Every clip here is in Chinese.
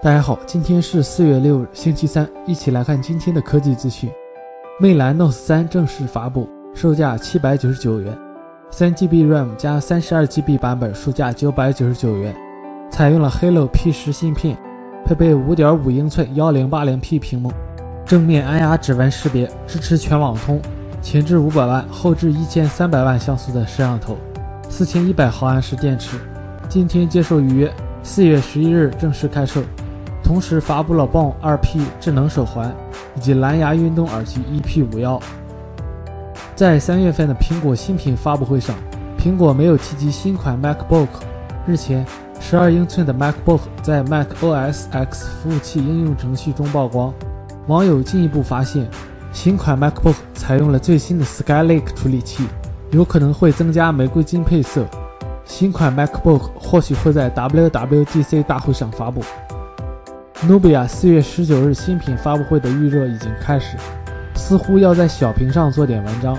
大家好，今天是四月六日，星期三，一起来看今天的科技资讯。魅蓝 Note 3正式发布，售价七百九十九元，三 GB RAM 加三十二 GB 版本，售价九百九十九元，采用了 Helio P10 芯片，配备五点五英寸幺零八零 P 屏幕，正面按压指纹识别，支持全网通，前置五百万，后置一千三百万像素的摄像头，四千一百毫安时电池。今天接受预约，四月十一日正式开售。同时发布了 b o n 2P 智能手环以及蓝牙运动耳机 EP51。在三月份的苹果新品发布会上，苹果没有提及新款 MacBook。日前，12英寸的 MacBook 在 macOS X 服务器应用程序中曝光，网友进一步发现，新款 MacBook 采用了最新的 Skylake 处理器，有可能会增加玫瑰金配色。新款 MacBook 或许会在 WWDC 大会上发布。努比亚四月十九日新品发布会的预热已经开始，似乎要在小屏上做点文章。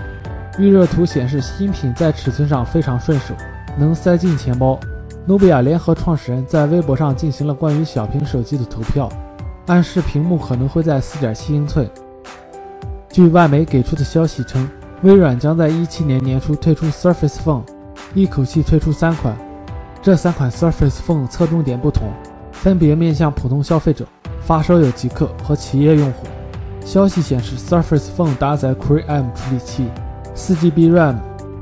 预热图显示新品在尺寸上非常顺手，能塞进钱包。努比亚联合创始人在微博上进行了关于小屏手机的投票，暗示屏幕可能会在四点七英寸。据外媒给出的消息称，微软将在一七年年初推出 Surface Phone，一口气推出三款，这三款 Surface Phone 侧重点不同。分别面向普通消费者、发烧友极客和企业用户。消息显示，Surface Phone 搭载 Cree M 处理器，4GB RAM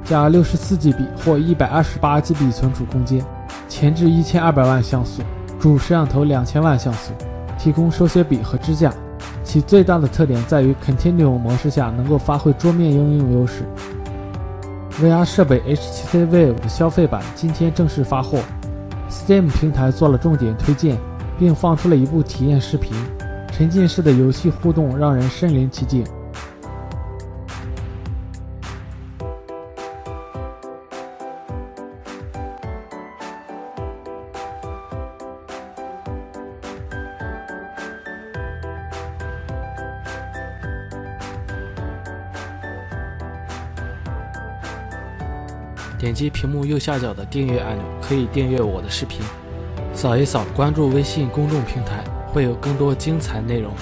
加 64GB 或 128GB 存储空间，前置1200万像素，主摄像头2000万像素，提供手写笔和支架。其最大的特点在于 Continuum 模式下能够发挥桌面应用优势。VR 设备 HTC Vive 的消费版今天正式发货。Steam 平台做了重点推荐，并放出了一部体验视频，沉浸式的游戏互动让人身临其境。点击屏幕右下角的订阅按钮，可以订阅我的视频。扫一扫，关注微信公众平台，会有更多精彩内容。